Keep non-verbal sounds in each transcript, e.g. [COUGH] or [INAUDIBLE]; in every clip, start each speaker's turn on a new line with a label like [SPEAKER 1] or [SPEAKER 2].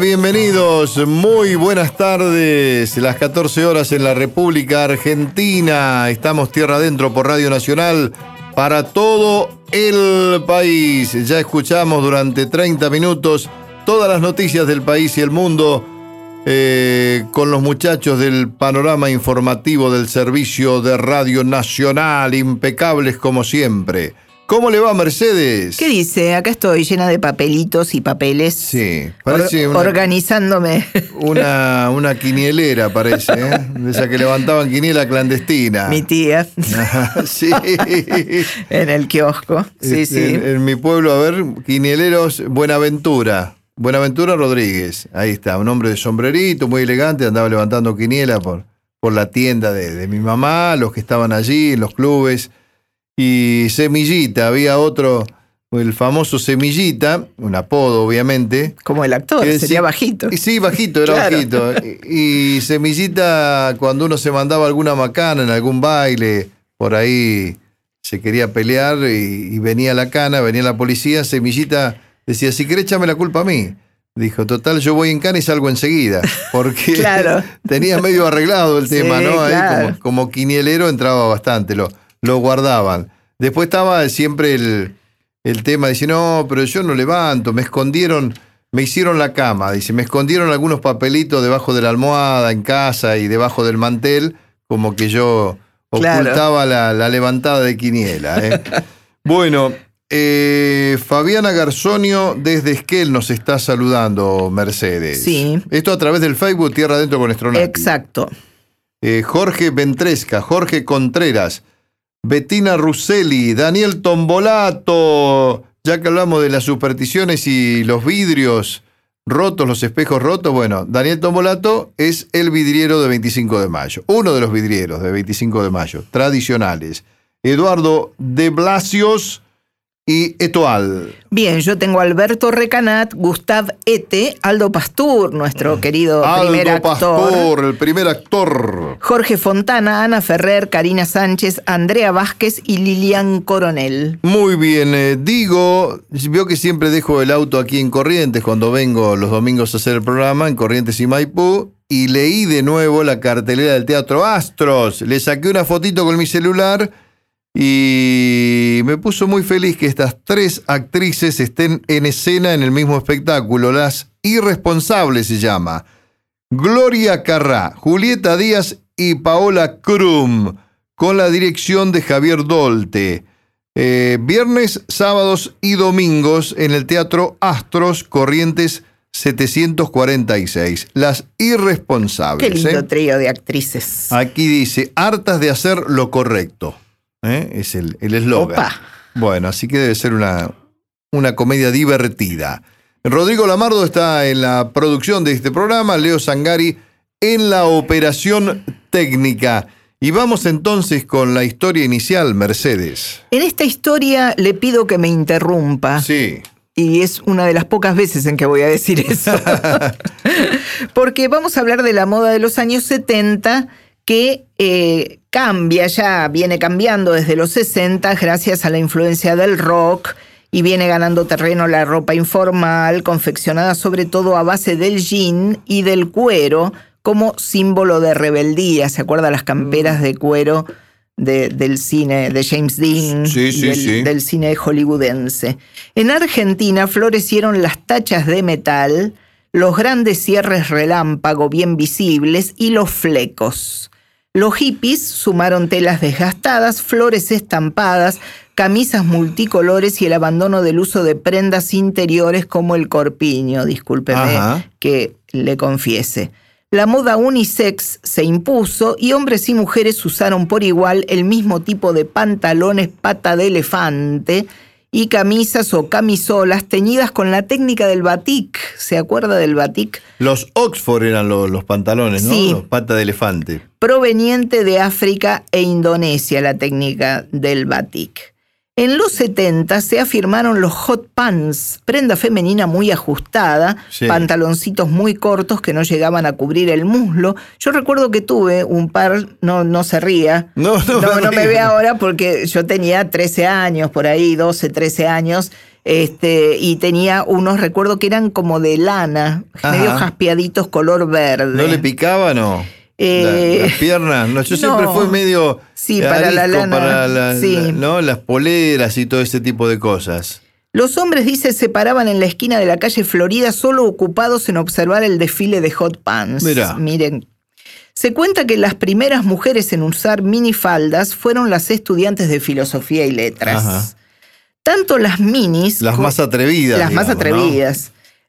[SPEAKER 1] Bienvenidos. Muy buenas tardes. Las 14 horas en la República Argentina. Estamos tierra adentro por Radio Nacional para todo el país. Ya escuchamos durante 30 minutos todas las noticias del país y el mundo eh, con los muchachos del panorama informativo del Servicio de Radio Nacional, impecables como siempre. ¿Cómo le va, Mercedes?
[SPEAKER 2] ¿Qué dice? Acá estoy llena de papelitos y papeles.
[SPEAKER 1] Sí, parece
[SPEAKER 2] una, organizándome.
[SPEAKER 1] Una, [LAUGHS] una quinielera, parece, ¿eh? De esa que levantaban quiniela clandestina.
[SPEAKER 2] Mi tía. [LAUGHS]
[SPEAKER 1] sí.
[SPEAKER 2] en el kiosco. Sí,
[SPEAKER 1] Este,
[SPEAKER 2] sí.
[SPEAKER 1] En, en mi pueblo, a ver, quinieleros Buenaventura. Buenaventura Rodríguez. Ahí está, un hombre de sombrerito, muy elegante, andaba levantando quiniela por, por la tienda de, de mi mamá, los que estaban allí, en los clubes. Y Semillita, había otro, el famoso Semillita, un apodo obviamente.
[SPEAKER 2] Como el actor, sería
[SPEAKER 1] sí-
[SPEAKER 2] bajito.
[SPEAKER 1] Sí, bajito, era
[SPEAKER 2] Claro.
[SPEAKER 1] bajito. Y, Semillita, cuando uno se mandaba alguna macana en algún baile, por ahí se quería pelear y, y venía la cana, venía la policía, Semillita decía, si querés échame la culpa a mí. Dijo, total, yo voy en cana y salgo enseguida. [LAUGHS] Porque
[SPEAKER 2] Claro. [LAUGHS]
[SPEAKER 1] tenía medio arreglado el
[SPEAKER 2] Sí,
[SPEAKER 1] tema, ¿no? Ahí
[SPEAKER 2] claro.
[SPEAKER 1] como, como quinielero entraba bastante, lo, lo guardaban. Después estaba siempre el, el tema, dice, no, pero yo no levanto, me escondieron, me hicieron la cama, dice, me escondieron algunos papelitos debajo de la almohada en casa y debajo del mantel, como que yo
[SPEAKER 2] Claro.
[SPEAKER 1] ocultaba la, la levantada de quiniela. ¿eh? [LAUGHS] bueno, eh, Fabiana Garzonio desde Esquel nos está saludando, Mercedes.
[SPEAKER 2] Sí.
[SPEAKER 1] Esto a través del Facebook Tierra Adentro con Estronati.
[SPEAKER 2] Exacto.
[SPEAKER 1] Eh, Jorge Ventresca, Jorge Contreras, Bettina Russelli, Daniel Tombolato, ya que hablamos de las supersticiones y los vidrios rotos, los espejos rotos, bueno, Daniel Tombolato es el vidriero de 25 de mayo, uno de los vidrieros de 25 de mayo, tradicionales. Eduardo de Blasios y Etoal.
[SPEAKER 2] Bien, yo tengo a Alberto Recanat, Gustav Ete, Aldo Pastur, nuestro querido primer
[SPEAKER 1] Aldo
[SPEAKER 2] actor.
[SPEAKER 1] Pastor, el primer actor.
[SPEAKER 2] Jorge Fontana, Ana Ferrer, Karina Sánchez, Andrea Vázquez y Lilian Coronel.
[SPEAKER 1] Muy bien, eh, digo, veo que siempre dejo el auto aquí en Corrientes cuando vengo los domingos a hacer el programa en Corrientes y Maipú y leí de nuevo la cartelera del Teatro Astros. Le saqué una fotito con mi celular y me puso muy feliz que estas tres actrices estén en escena en el mismo espectáculo. Las Irresponsables se llama. Gloria Carrá, Julieta Díaz y Paola Krum, con la dirección de Javier Dolte. Eh, viernes, sábados y domingos en el Teatro Astros Corrientes 746. Las
[SPEAKER 2] Qué
[SPEAKER 1] irresponsables.
[SPEAKER 2] lindo
[SPEAKER 1] ¿eh?
[SPEAKER 2] trío de actrices.
[SPEAKER 1] Aquí dice, hartas de hacer lo correcto. ¿Eh? Es el eslogan. Bueno, así que debe ser una, una comedia divertida. Rodrigo Lamardo está en la producción de este programa, Leo Sangari en la operación técnica. Y vamos entonces con la historia inicial, Mercedes.
[SPEAKER 2] En esta historia le pido que me interrumpa.
[SPEAKER 1] Sí.
[SPEAKER 2] Y es una de las pocas veces en que voy a decir eso. [LAUGHS] [LAUGHS] Porque vamos a hablar de la moda de los años 70 que eh, cambia, ya viene cambiando desde los 60 gracias a la influencia del rock y viene ganando terreno la ropa informal, confeccionada sobre todo a base del jean y del cuero como símbolo de rebeldía. ¿Se acuerda las camperas de cuero de- del cine de James Dean?
[SPEAKER 1] Sí,
[SPEAKER 2] y
[SPEAKER 1] sí,
[SPEAKER 2] del-
[SPEAKER 1] sí.
[SPEAKER 2] del cine hollywoodense. En Argentina florecieron las tachas de metal, los grandes cierres relámpago bien visibles y los flecos. Los hippies sumaron telas desgastadas, flores estampadas, camisas multicolores y el abandono del uso de prendas interiores como el corpiño, discúlpeme
[SPEAKER 1] Ajá.
[SPEAKER 2] que le confiese. La moda unisex se impuso y hombres y mujeres usaron por igual el mismo tipo de pantalones pata de elefante y camisas o camisolas teñidas con la técnica del batik. ¿Se acuerda del batik?
[SPEAKER 1] Los Oxford eran los, los pantalones, ¿no?
[SPEAKER 2] Sí.
[SPEAKER 1] Los patas de elefante.
[SPEAKER 2] Proveniente de África e Indonesia, la técnica del batik. En los 70 se afirmaron los hot pants, prenda femenina muy ajustada,
[SPEAKER 1] Sí.
[SPEAKER 2] pantaloncitos muy cortos que no llegaban a cubrir el muslo. Yo recuerdo que tuve un par, no, no se ría,
[SPEAKER 1] No, no,
[SPEAKER 2] no, no me ve ahora porque yo tenía 13 años, por ahí, 12, 13 años, Este, y tenía unos, recuerdo que eran como de lana,
[SPEAKER 1] Ajá.
[SPEAKER 2] medio jaspeaditos color verde.
[SPEAKER 1] ¿No le picaban o?
[SPEAKER 2] Eh,
[SPEAKER 1] La- las piernas. No, yo siempre fui medio.
[SPEAKER 2] Sí, para la lana,
[SPEAKER 1] para la-
[SPEAKER 2] sí.
[SPEAKER 1] la- ¿no? Las poleras y todo ese tipo de cosas.
[SPEAKER 2] Los hombres, dice, se paraban en la esquina de la calle Florida solo ocupados en observar el desfile de hot pants.
[SPEAKER 1] Mirá.
[SPEAKER 2] Miren. Se cuenta que las primeras mujeres en usar minifaldas fueron las estudiantes de filosofía y letras.
[SPEAKER 1] Ajá.
[SPEAKER 2] Tanto las minis.
[SPEAKER 1] Las más atrevidas.
[SPEAKER 2] Las más
[SPEAKER 1] ¿no?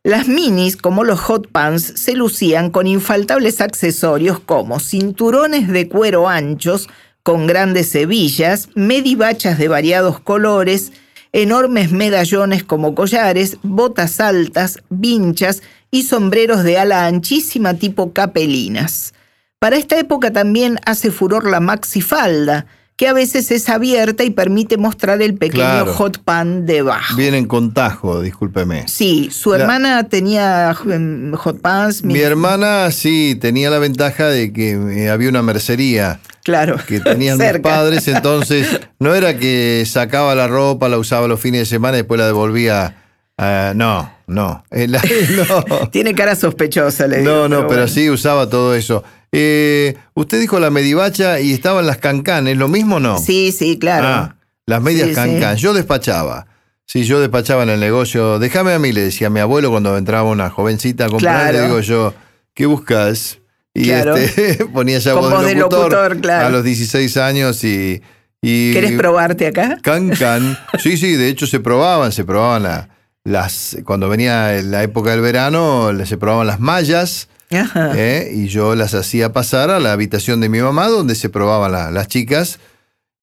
[SPEAKER 2] Las minis, como los hot pants, se lucían con infaltables accesorios como cinturones de cuero anchos con grandes hebillas, medibachas de variados colores, enormes medallones como collares, botas altas, vinchas y sombreros de ala anchísima tipo capelinas. Para esta época también hace furor la maxifalda, que a veces es abierta y permite mostrar el pequeño
[SPEAKER 1] Claro.
[SPEAKER 2] hot pan debajo.
[SPEAKER 1] Vienen con tajo, discúlpeme.
[SPEAKER 2] Sí, su
[SPEAKER 1] La-
[SPEAKER 2] hermana tenía em, hot pants.
[SPEAKER 1] Mi
[SPEAKER 2] mi-
[SPEAKER 1] hermana sí tenía la ventaja de que eh, había una mercería
[SPEAKER 2] Claro.
[SPEAKER 1] que tenían [LAUGHS] mis padres, entonces no era que sacaba la ropa, la usaba los fines de semana y después la devolvía. ah, no, no, [LAUGHS] Eh, la- no.
[SPEAKER 2] Tiene cara sospechosa, le digo.
[SPEAKER 1] No, no, pero
[SPEAKER 2] bueno.
[SPEAKER 1] sí usaba todo eso. Eh, usted dijo la medivacha y estaban las cancanes, ¿lo mismo o no?
[SPEAKER 2] Sí, sí, claro.
[SPEAKER 1] Ah, las medias
[SPEAKER 2] Sí, sí.
[SPEAKER 1] cancán. Yo despachaba. Sí, yo despachaba en el negocio. Déjame a mí, le decía a mi abuelo cuando entraba una jovencita a comprar,
[SPEAKER 2] Claro.
[SPEAKER 1] le digo yo, ¿qué buscas? Y
[SPEAKER 2] Claro.
[SPEAKER 1] este, [LAUGHS] ponía ya voz, de locutor,
[SPEAKER 2] locutor, claro.
[SPEAKER 1] a los 16 años y... y
[SPEAKER 2] ¿Querés probarte acá?
[SPEAKER 1] Cancan. [LAUGHS] Sí, sí, de hecho se probaban, se probaban la- las... Cuando venía la época del verano, se probaban las mallas. ¿Eh? y yo las hacía pasar a la habitación de mi mamá donde se probaban la- las chicas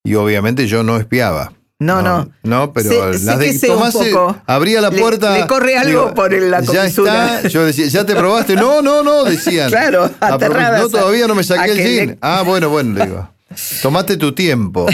[SPEAKER 1] y obviamente yo no espiaba.
[SPEAKER 2] No, no.
[SPEAKER 1] No, pero
[SPEAKER 2] Sé-
[SPEAKER 1] las de
[SPEAKER 2] sé un
[SPEAKER 1] Tomás se-
[SPEAKER 2] poco.
[SPEAKER 1] abría la
[SPEAKER 2] Le-
[SPEAKER 1] puerta.
[SPEAKER 2] le corre algo por el- la
[SPEAKER 1] Ya
[SPEAKER 2] comisura".
[SPEAKER 1] está. Yo decía, ¿ya te probaste? No, no, no, decían. [LAUGHS]
[SPEAKER 2] Claro,
[SPEAKER 1] A propósito,
[SPEAKER 2] aterradas
[SPEAKER 1] No, todavía no me saqué el jean.
[SPEAKER 2] le-
[SPEAKER 1] Ah, bueno, bueno, le digo. [LAUGHS] Tomate tu tiempo.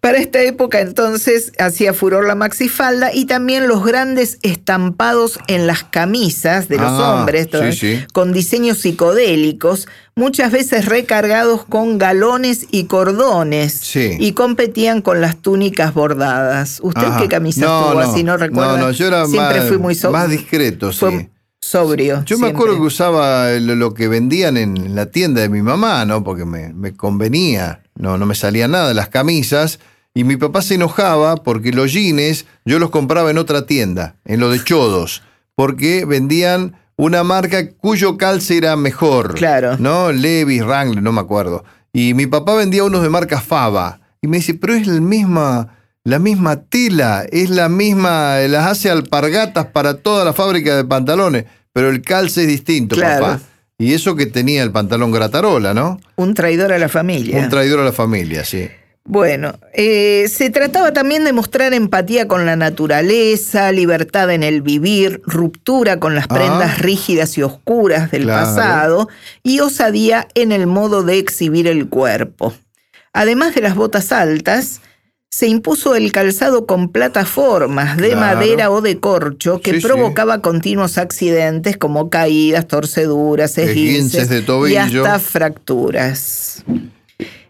[SPEAKER 2] Para esta época entonces hacía furor la maxifalda y también los grandes estampados en las camisas de los
[SPEAKER 1] Ah,
[SPEAKER 2] hombres,
[SPEAKER 1] sí,
[SPEAKER 2] ¿no?
[SPEAKER 1] sí.
[SPEAKER 2] con diseños psicodélicos, muchas veces recargados con galones y cordones
[SPEAKER 1] Sí.
[SPEAKER 2] y competían con las túnicas bordadas. ¿Usted
[SPEAKER 1] Ajá.
[SPEAKER 2] qué camisa
[SPEAKER 1] No,
[SPEAKER 2] tuvo
[SPEAKER 1] no,
[SPEAKER 2] así? No recuerda.
[SPEAKER 1] No, no, yo era
[SPEAKER 2] Siempre
[SPEAKER 1] más,
[SPEAKER 2] fui muy so-
[SPEAKER 1] más discreto, sí.
[SPEAKER 2] fue sobrio.
[SPEAKER 1] Yo me
[SPEAKER 2] siempre.
[SPEAKER 1] acuerdo que usaba lo, que vendían en la tienda de mi mamá, ¿no? Porque me, me convenía, no, no me salía nada las camisas. Y mi papá se enojaba porque los jeans yo los compraba en otra tienda, en lo de Chodos, porque vendían una marca cuyo calce era mejor.
[SPEAKER 2] Claro.
[SPEAKER 1] ¿No? Levi's, Wrangler, no me acuerdo. Y mi papá vendía unos de marca Fava. Y me dice, pero es la misma, la misma tela, es la misma, las hace alpargatas para toda la fábrica de pantalones, pero el calce es distinto,
[SPEAKER 2] Claro.
[SPEAKER 1] papá. Y eso que tenía el pantalón gratarola, ¿no?
[SPEAKER 2] Un traidor a la familia.
[SPEAKER 1] Un traidor a la familia, sí.
[SPEAKER 2] Bueno, eh, se trataba también de mostrar empatía con la naturaleza, libertad en el vivir, ruptura con las
[SPEAKER 1] Ah.
[SPEAKER 2] prendas rígidas y oscuras del
[SPEAKER 1] Claro.
[SPEAKER 2] pasado y osadía en el modo de exhibir el cuerpo. Además de las botas altas, se impuso el calzado con plataformas de
[SPEAKER 1] Claro.
[SPEAKER 2] madera o de corcho que
[SPEAKER 1] Sí, sí.
[SPEAKER 2] provocaba continuos accidentes como caídas, torceduras,
[SPEAKER 1] Esguinces de
[SPEAKER 2] y
[SPEAKER 1] tobillo.
[SPEAKER 2] hasta fracturas.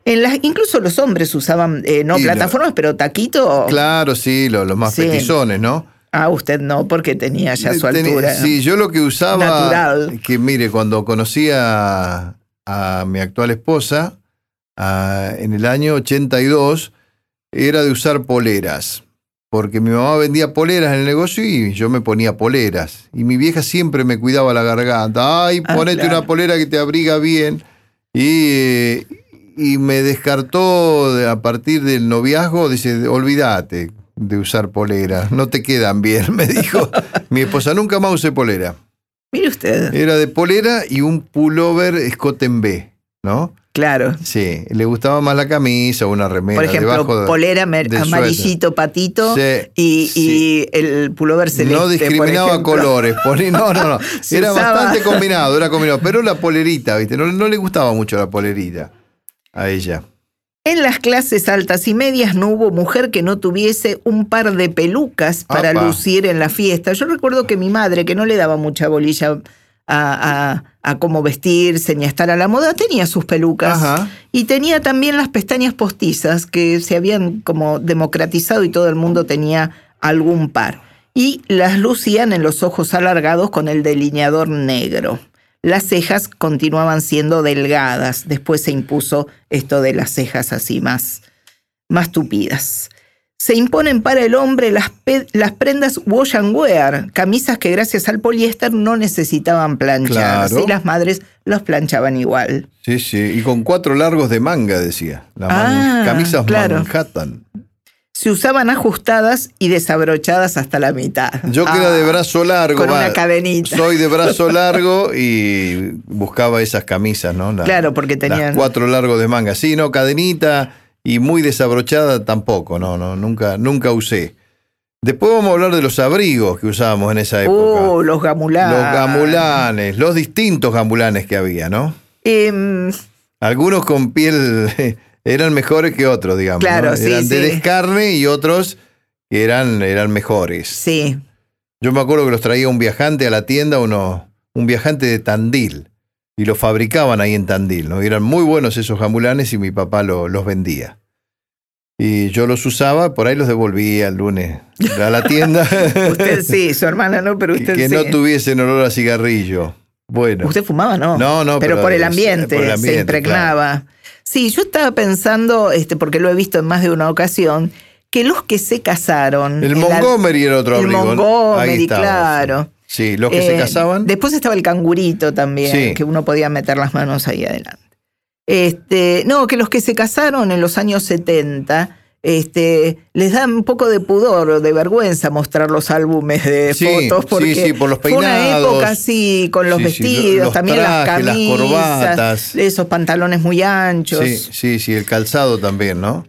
[SPEAKER 2] En las, incluso los hombres usaban, eh, no
[SPEAKER 1] Y
[SPEAKER 2] plataformas, pero taquito.
[SPEAKER 1] Claro, sí, lo- los más
[SPEAKER 2] Sí.
[SPEAKER 1] petizones, ¿no?
[SPEAKER 2] Ah, usted no, porque tenía ya su
[SPEAKER 1] Tenía-
[SPEAKER 2] altura.
[SPEAKER 1] Sí, yo lo que usaba.
[SPEAKER 2] Natural.
[SPEAKER 1] Que mire, cuando conocí a, a mi actual esposa, a- en el año 82, era de usar poleras. Porque mi mamá vendía poleras en el negocio y yo me ponía poleras. Y mi vieja siempre me cuidaba la garganta. Ay,
[SPEAKER 2] Ah,
[SPEAKER 1] ponete
[SPEAKER 2] claro.
[SPEAKER 1] una polera que te abriga bien. Y, y me descartó de- a partir del noviazgo, dice, olvídate de usar poleras, no te quedan bien, [LAUGHS] me dijo. Mi esposa nunca más usé polera.
[SPEAKER 2] Mire usted.
[SPEAKER 1] Era de polera y un pullover escote en B, ¿no?
[SPEAKER 2] Claro.
[SPEAKER 1] Sí, le gustaba más la camisa una remera
[SPEAKER 2] Por ejemplo,
[SPEAKER 1] debajo de-
[SPEAKER 2] polera
[SPEAKER 1] del
[SPEAKER 2] amarillito patito
[SPEAKER 1] Sí,
[SPEAKER 2] y,
[SPEAKER 1] sí.
[SPEAKER 2] y el pullover celeste.
[SPEAKER 1] No
[SPEAKER 2] por
[SPEAKER 1] discriminaba
[SPEAKER 2] ejemplo.
[SPEAKER 1] colores. no, no, no. [LAUGHS] Era
[SPEAKER 2] usaba-
[SPEAKER 1] bastante [LAUGHS] combinado, era combinado. Pero la polerita, ¿viste? No, no le gustaba mucho la polerita a ella.
[SPEAKER 2] En las clases altas y medias no hubo mujer que no tuviese un par de pelucas para lucir en la fiesta. Yo recuerdo que mi madre, que no le daba mucha bolilla a, a- a cómo vestirse ni a estar a la moda, tenía sus pelucas.
[SPEAKER 1] Ajá.
[SPEAKER 2] Y tenía también las pestañas postizas que se habían como democratizado y todo el mundo tenía algún par. Y las lucían en los ojos alargados con el delineador negro. Las cejas continuaban siendo delgadas. Después se impuso esto de las cejas así más, más tupidas se imponen para el hombre las, las, prendas wash and wear, camisas que gracias al poliéster no necesitaban planchar. Y las madres los planchaban igual.
[SPEAKER 1] Sí, sí, y con cuatro largos de manga, decía.
[SPEAKER 2] ah,
[SPEAKER 1] camisas Manhattan.
[SPEAKER 2] Se usaban ajustadas y desabrochadas hasta la mitad.
[SPEAKER 1] Yo que era de ah, brazo largo.
[SPEAKER 2] Con una cadenita.
[SPEAKER 1] Soy de brazo [LAUGHS] largo y buscaba esas camisas, ¿no?
[SPEAKER 2] claro, porque tenían.
[SPEAKER 1] cuatro largos de manga. Sí, no, cadenita y muy desabrochada tampoco, no, no, nunca, nunca usé. Después vamos a hablar de los abrigos que usábamos en esa época.
[SPEAKER 2] Oh, los gamulanes.
[SPEAKER 1] Los gamulanes, los distintos gamulanes que había, ¿no?
[SPEAKER 2] Em,
[SPEAKER 1] Algunos con piel [LAUGHS] eran mejores que otros, digamos.
[SPEAKER 2] Claro,
[SPEAKER 1] Eran de descarne y otros que eran, eran mejores.
[SPEAKER 2] Sí.
[SPEAKER 1] Yo me acuerdo que los traía un viajante a la tienda, uno, un viajante de Tandil y los fabricaban ahí en Tandil, ¿no? eran muy buenos esos jamulanes y mi papá los vendía. Y yo los usaba, por ahí los devolvía el lunes a la tienda. [LAUGHS]
[SPEAKER 2] usted sí, [LAUGHS] su hermana no, pero usted
[SPEAKER 1] que,
[SPEAKER 2] sí.
[SPEAKER 1] Que no tuviesen olor a cigarrillo. Bueno.
[SPEAKER 2] ¿Usted fumaba, no?
[SPEAKER 1] No, no.
[SPEAKER 2] Pero, por, el ambiente, se impregnaba. Sí, yo estaba pensando, este, porque lo he visto en más de una ocasión, que los que se casaron.
[SPEAKER 1] El Montgomery era otro
[SPEAKER 2] El Montgomery, claro.
[SPEAKER 1] Sí, los que se eh, casaban.
[SPEAKER 2] Después estaba el cangurito también, que uno podía meter las manos ahí adelante. Este, no, que los que se casaron en los años 70 este, les da un poco de pudor o de vergüenza mostrar los álbumes de fotos porque
[SPEAKER 1] sí, por los
[SPEAKER 2] fue una época así con los vestidos, también las camisas,
[SPEAKER 1] corbatas.
[SPEAKER 2] esos pantalones muy anchos.
[SPEAKER 1] Sí, sí, sí, el calzado también, ¿no?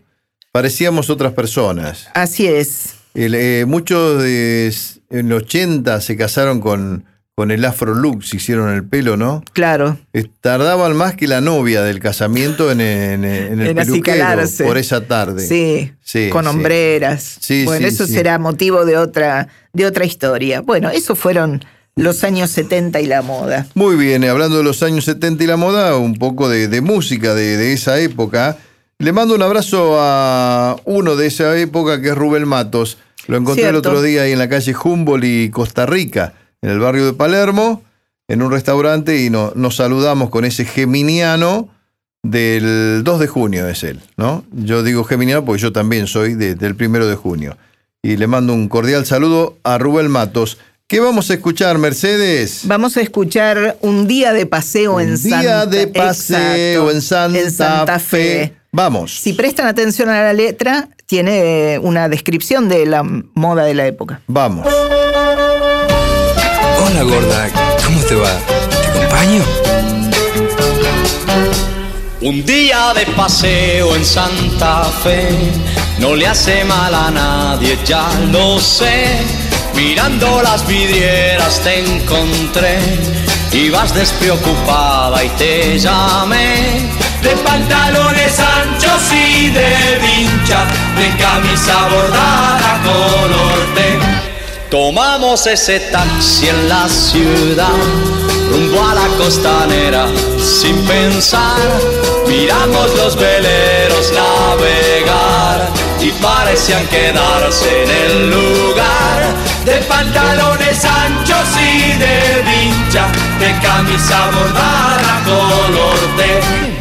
[SPEAKER 1] Parecíamos otras personas.
[SPEAKER 2] Así es.
[SPEAKER 1] Eh, muchos de, en los 80 se casaron con, con el afro look, se hicieron el pelo, ¿no?
[SPEAKER 2] Claro.
[SPEAKER 1] tardaban más que la novia del casamiento en, en, el peluquero por esa tarde.
[SPEAKER 2] Sí, sí con hombreras. Sí, bueno, eso será motivo de otra, de otra historia. Bueno, esos fueron los años 70 y la moda.
[SPEAKER 1] Muy bien, hablando de los años 70 y la moda, un poco de, música de, de esa época. Le mando un abrazo a uno de esa época que es Rubén Matos. Lo encontré el otro día ahí en la calle Humboldt y Costa Rica, en el barrio de Palermo, en un restaurante y nos saludamos con ese geminiano del 2 de junio es él, ¿no? Yo digo geminiano porque yo también soy del primero de junio. Y le mando un cordial saludo a Rubén Matos. ¿Qué vamos a escuchar, Mercedes?
[SPEAKER 2] Vamos a escuchar un día de paseo en Santa
[SPEAKER 1] Fe. día de paseo en Santa, Fe. Vamos.
[SPEAKER 2] Si prestan atención a la letra, tiene una descripción de la moda de la época.
[SPEAKER 1] Vamos.
[SPEAKER 3] Hola gorda, ¿cómo te va? ¿Te acompaño?
[SPEAKER 4] Un día de paseo en Santa Fe no le hace mal a nadie, ya lo sé. Mirando las vidrieras te encontré, ibas despreocupada y te llamé de pantalones anchos y de vincha, de camisa bordada color té. Tomamos ese taxi en la ciudad, rumbo a la costanera, sin pensar, miramos los veleros navegar y parecían quedarse en el lugar. De pantalones anchos y de vincha, de camisa bordada color té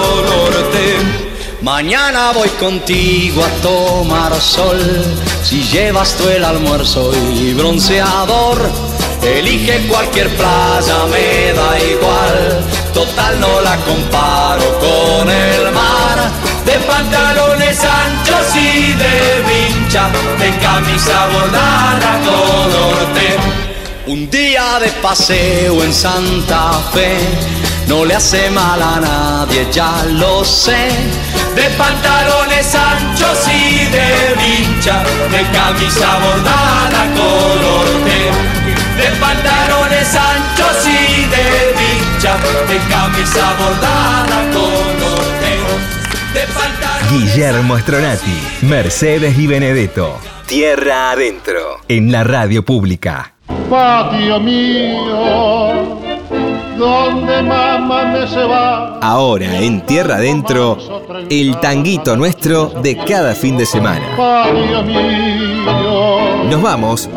[SPEAKER 4] Mañana voy contigo a tomar sol. Si llevas tú el almuerzo y bronceador, elige cualquier playa, me da igual. Total no la comparo con el mar. De pantalones anchos y de vincha, de camisa bordada color té. Un día de paseo en Santa Fe no le hace mal a nadie, ya lo sé. De pantalones anchos y de vincha, de camisa bordada color té. De pantalones anchos y de vincha, de camisa bordada con ojos de pantalón.
[SPEAKER 5] Guillermo Stronati, Mercedes y Benedetto. Tierra adentro, en la radio pública.
[SPEAKER 6] patio mío, donde mamá me se va.
[SPEAKER 5] Ahora en Tierra adentro, el tanguito nuestro de cada fin de semana. Nos vamos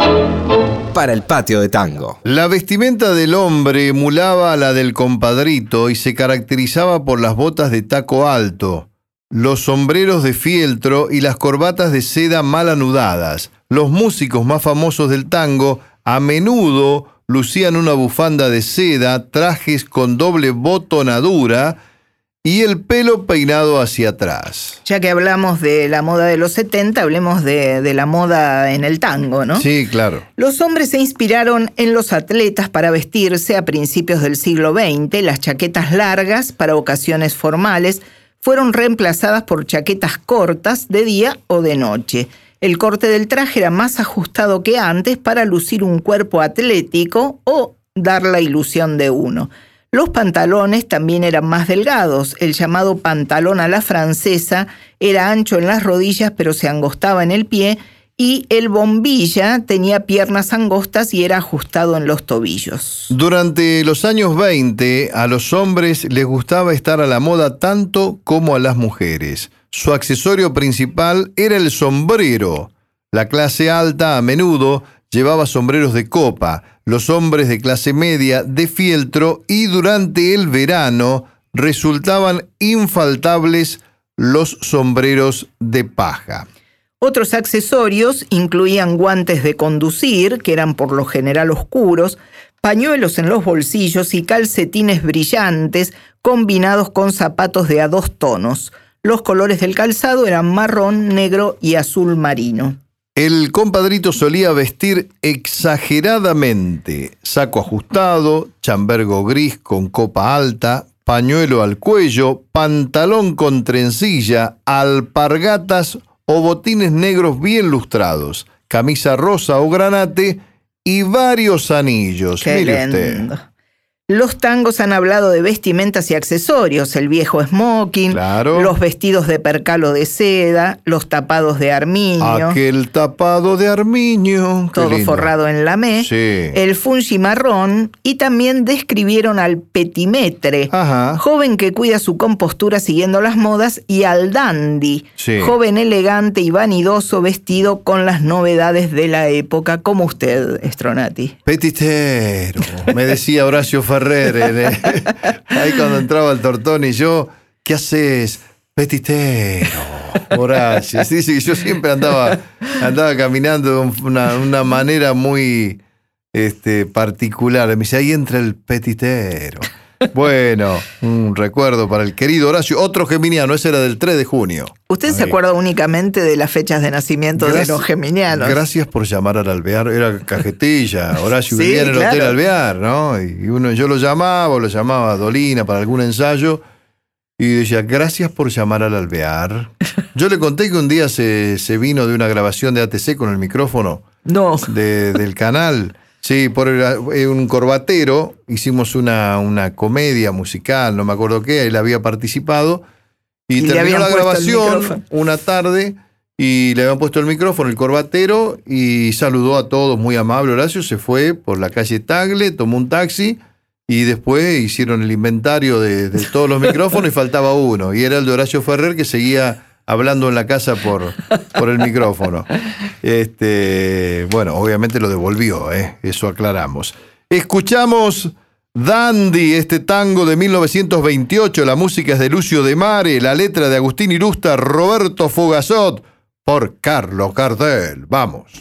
[SPEAKER 5] para el patio de tango.
[SPEAKER 1] La vestimenta del hombre emulaba a la del compadrito y se caracterizaba por las botas de taco alto, los sombreros de fieltro y las corbatas de seda mal anudadas. Los músicos más famosos del tango a menudo lucían una bufanda de seda, trajes con doble botonadura y el pelo peinado hacia atrás.
[SPEAKER 2] Ya que hablamos de la moda de los 70, hablemos de, de la moda en el tango, ¿no?
[SPEAKER 1] Sí, claro.
[SPEAKER 2] Los hombres se inspiraron en los atletas para vestirse a principios del siglo XX. Las chaquetas largas para ocasiones formales fueron reemplazadas por chaquetas cortas de día o de noche. El corte del traje era más ajustado que antes para lucir un cuerpo atlético o dar la ilusión de uno. Los pantalones también eran más delgados. El llamado pantalón a la francesa era ancho en las rodillas pero se angostaba en el pie y el bombilla tenía piernas angostas y era ajustado en los tobillos.
[SPEAKER 1] Durante los años 20, a los hombres les gustaba estar a la moda tanto como a las mujeres. Su accesorio principal era el sombrero. La clase alta a menudo llevaba sombreros de copa, los hombres de clase media de fieltro y durante el verano resultaban infaltables los sombreros de paja.
[SPEAKER 2] Otros accesorios incluían guantes de conducir, que eran por lo general oscuros, pañuelos en los bolsillos y calcetines brillantes combinados con zapatos de a dos tonos. Los colores del calzado eran marrón, negro y azul marino.
[SPEAKER 1] El compadrito solía vestir exageradamente, saco ajustado, chambergo gris con copa alta, pañuelo al cuello, pantalón con trencilla, alpargatas o botines negros bien lustrados, camisa rosa o granate y varios anillos.
[SPEAKER 2] Qué
[SPEAKER 1] Mire usted.
[SPEAKER 2] Los tangos han hablado de vestimentas y accesorios, el viejo smoking,
[SPEAKER 1] Claro.
[SPEAKER 2] los vestidos de percalo de seda, los tapados de armiño,
[SPEAKER 1] Aquel tapado de armiño. qué
[SPEAKER 2] todo
[SPEAKER 1] lindo.
[SPEAKER 2] forrado en lamé,
[SPEAKER 1] Sí.
[SPEAKER 2] el fungi marrón y también describieron al petimetre,
[SPEAKER 1] Ajá.
[SPEAKER 2] joven que cuida su compostura siguiendo las modas, y al dandy,
[SPEAKER 1] Sí.
[SPEAKER 2] joven elegante y vanidoso vestido con las novedades de la época, como usted, Stronati.
[SPEAKER 1] Petitero, me decía Horacio [LAUGHS] Ahí cuando entraba el tortón y yo, ¿qué haces? Petitero, Horacio. Sí, sí, yo siempre andaba, andaba caminando de una, una manera muy este, particular. Me dice, ahí entra el petitero. Bueno, un recuerdo para el querido Horacio. Otro geminiano, ese era del 3 de junio.
[SPEAKER 2] ¿Usted se acuerda únicamente de las fechas de nacimiento de los geminianos?
[SPEAKER 1] Gracias por llamar al Alvear. Era cajetilla. [LAUGHS] Horacio
[SPEAKER 2] Sí,
[SPEAKER 1] vivía en el
[SPEAKER 2] claro.
[SPEAKER 1] Hotel Alvear, ¿no? Y uno, yo lo llamaba, o lo llamaba a Dolina para algún ensayo. Y decía, gracias por llamar al Alvear. [LAUGHS] Yo le conté que un día se, se vino de una grabación de ATC con el micrófono
[SPEAKER 2] No.
[SPEAKER 1] de- del canal. Sí, por eh, un corbatero. Hicimos una, una comedia musical, no me acuerdo qué, él había participado. Y, terminó la grabación una tarde y le habían puesto el micrófono, el corbatero, y saludó a todos, muy amable Horacio, se fue por la calle Tagle, tomó un taxi y después hicieron el inventario de, de todos los micrófonos y faltaba uno. Y era el de Horacio Ferrer que seguía hablando en la casa por, por el micrófono. Este, bueno, obviamente lo devolvió, ¿eh? eso aclaramos. Escuchamos Dandy, este tango de 1928, la música es de Lucio de Mare, la letra de Agustín Irusta, Roberto Fogazot, por Carlos Gardel. Vamos.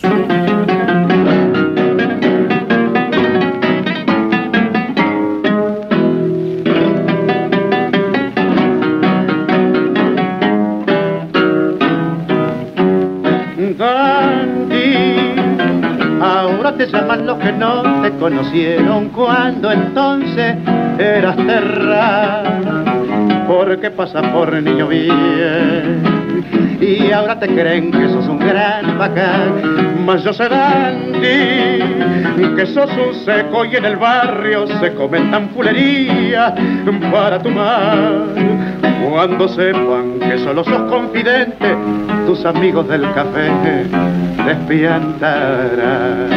[SPEAKER 6] Te llaman los que no te conocieron cuando entonces eras terra. Porque pasas por niño bien y ahora te creen que sos un gran bacán. Mas yo sé Dandy, que sos un seco y en el barrio se comentan fulerías para tu mal. Cuando sepan que solo sos confidente, tus amigos del café despiantarán.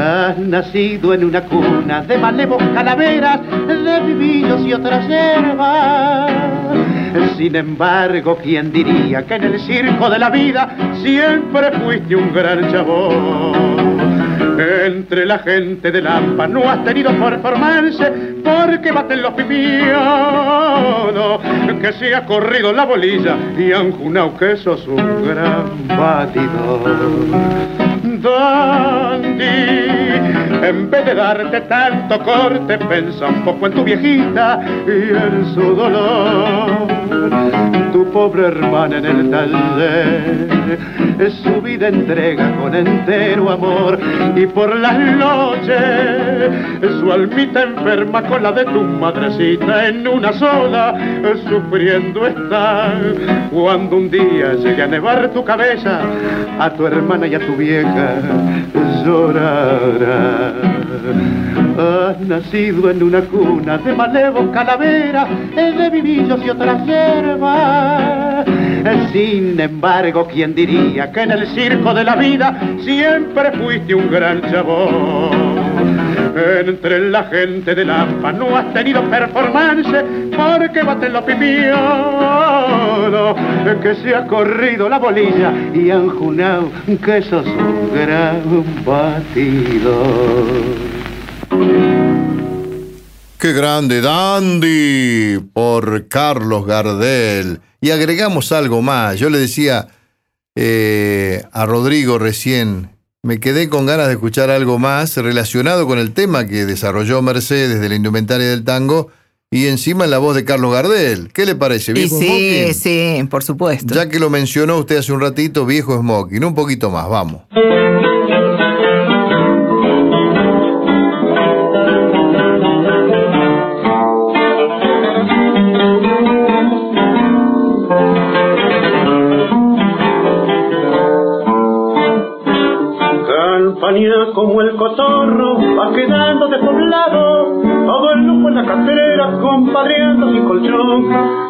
[SPEAKER 6] Has nacido en una cuna de malevos calaveras, de vivillos y otras hierbas. Sin embargo, ¿quién diría que en el circo de la vida siempre fuiste un gran chabón? Entre la gente de Lampa no has tenido performance porque baten los pipionos que se ha corrido la bolilla y han junado que sos un gran batidor. En vez de darte tanto corte, pensa un poco en tu viejita y en su dolor. Tu pobre hermana en el taller, su vida entrega con entero amor y por las noches su almita enferma con la de tu madrecita en una sola, sufriendo está. Cuando un día llegue a nevar tu cabeza, a tu hermana y a tu vieja llorará. Has nacido en una cuna de malevos calaveras, de vivillos y otras hierbas. Sin embargo, ¿quién diría que en el circo de la vida siempre fuiste un gran chabón? Entre la gente de Lampa no has tenido performance porque baten los pipiolos que se ha corrido la bolilla y han junado que sos un gran batidor.
[SPEAKER 1] Qué grande, Dandy, por Carlos Gardel. Y agregamos algo más. Yo le decía eh, a Rodrigo recién, me quedé con ganas de escuchar algo más relacionado con el tema que desarrolló Mercedes de la indumentaria del tango y encima en la voz de Carlos Gardel. ¿Qué le parece? ¿Viejo
[SPEAKER 2] sí,
[SPEAKER 1] Smoking?
[SPEAKER 2] sí, por supuesto.
[SPEAKER 1] Ya que lo mencionó usted hace un ratito, viejo Smoking, un poquito más, vamos.
[SPEAKER 6] Como el cotorro va quedando de poblado, todo el lujo en la cartera, compadreando sin colchón.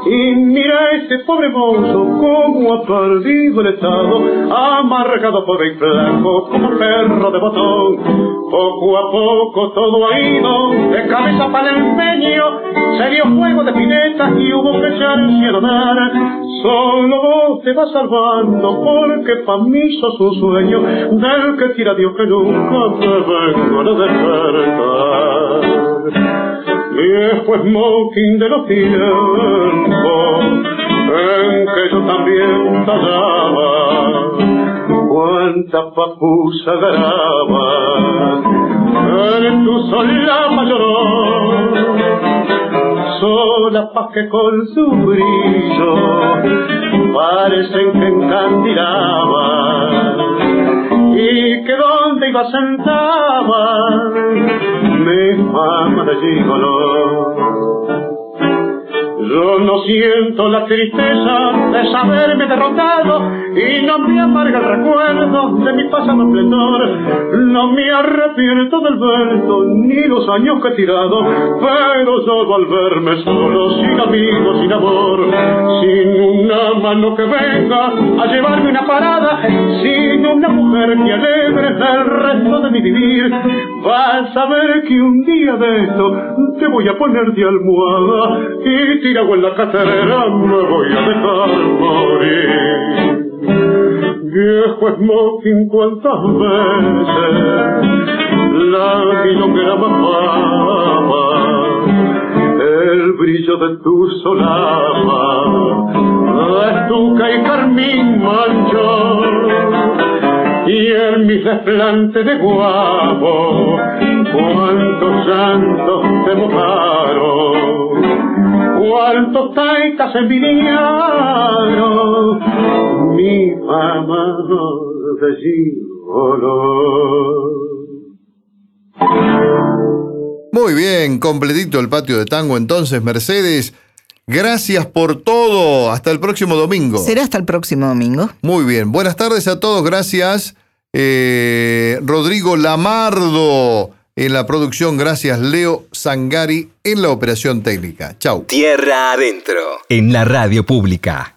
[SPEAKER 6] Y mira ese pobre mozo como ha perdido el estado, amargado por el flanco como perro de botón. Poco a poco todo ha ido de cabeza para el empeño, se dio fuego de pinetas y hubo que echarse a donar. Solo vos te vas salvando porque pa' mí sos un sueño del que quiera Dios que nunca te vengo a despertar. Viejo smoking de los tiempos en que yo también tallaba cuánta papusa graba. En tu solapa lloró sola pa' que con su brillo parecen que encandilaban y que donde iba sentaba mi fama de gigolo. Yo no siento la tristeza de saberme derrotado y no me amarga el recuerdo de mi pasado esplendor. No me arrepiento del verso ni los años que he tirado, pero yo al verme solo, sin amigos, sin amor, sin una mano que venga a llevarme una parada, sin una mujer que alegre el resto de mi vivir, vas a ver que un día de esto te voy a poner de almohada y tirado en la cartera me voy a dejar morir. Viejo smoking, cuántas veces la milonguera mamaba el brillo de tu solapa, estuca y carmín manchó y en mi desplante de guapo, cuántos santos te mojaron, cuántos taitas envidiaron mi fama de gigolo.
[SPEAKER 1] Muy bien, completito el patio de tango entonces, Mercedes. Gracias por todo. Hasta el próximo domingo.
[SPEAKER 2] Será hasta el próximo domingo.
[SPEAKER 1] Muy bien. Buenas tardes a todos. Gracias. Eh, Rodrigo Lamardo en la producción. Gracias, Leo Sangari en la operación técnica. Chau.
[SPEAKER 5] Tierra adentro. En la radio pública.